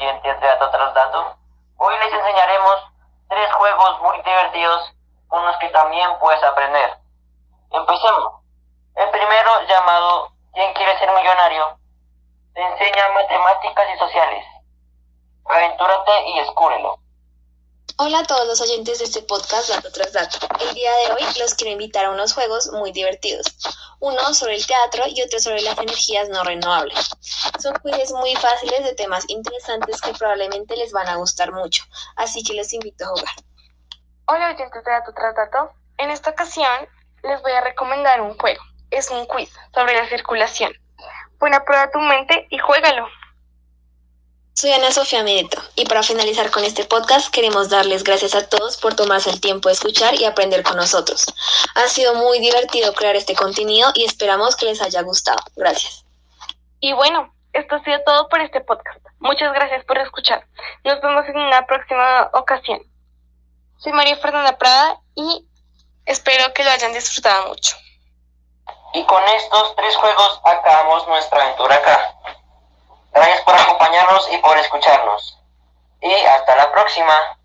oyentes de Dato tras Dato. Hoy les enseñaremos tres juegos muy divertidos con los que también puedes aprender. Empecemos. El primero, llamado ¿Quién quiere ser millonario? Te enseña matemáticas y sociales. Aventúrate y descúbrelo. Hola a todos los oyentes de este podcast Dato tras Dato. El día de hoy los quiero invitar a unos juegos muy divertidos. Uno sobre el teatro y otro sobre las energías no renovables. Son quizzes muy fáciles de temas interesantes que probablemente les van a gustar mucho, así que los invito a jugar. Hola oyentes de Dato tras Dato. En esta ocasión les voy a recomendar un juego. Es un quiz sobre la circulación. Pon a prueba tu mente y juégalo. Soy Ana Sofía Medeto y para finalizar con este podcast queremos darles gracias a todos por tomarse el tiempo de escuchar y aprender con nosotros. Ha sido muy divertido crear este contenido y esperamos que les haya gustado. Gracias. Y bueno, esto ha sido todo por este podcast. Muchas gracias por escuchar. Nos vemos en una próxima ocasión. Soy María Fernanda Prada y espero que lo hayan disfrutado mucho. Y con estos tres juegos acabamos nuestra aventura acá. Y por escucharnos. Y hasta la próxima.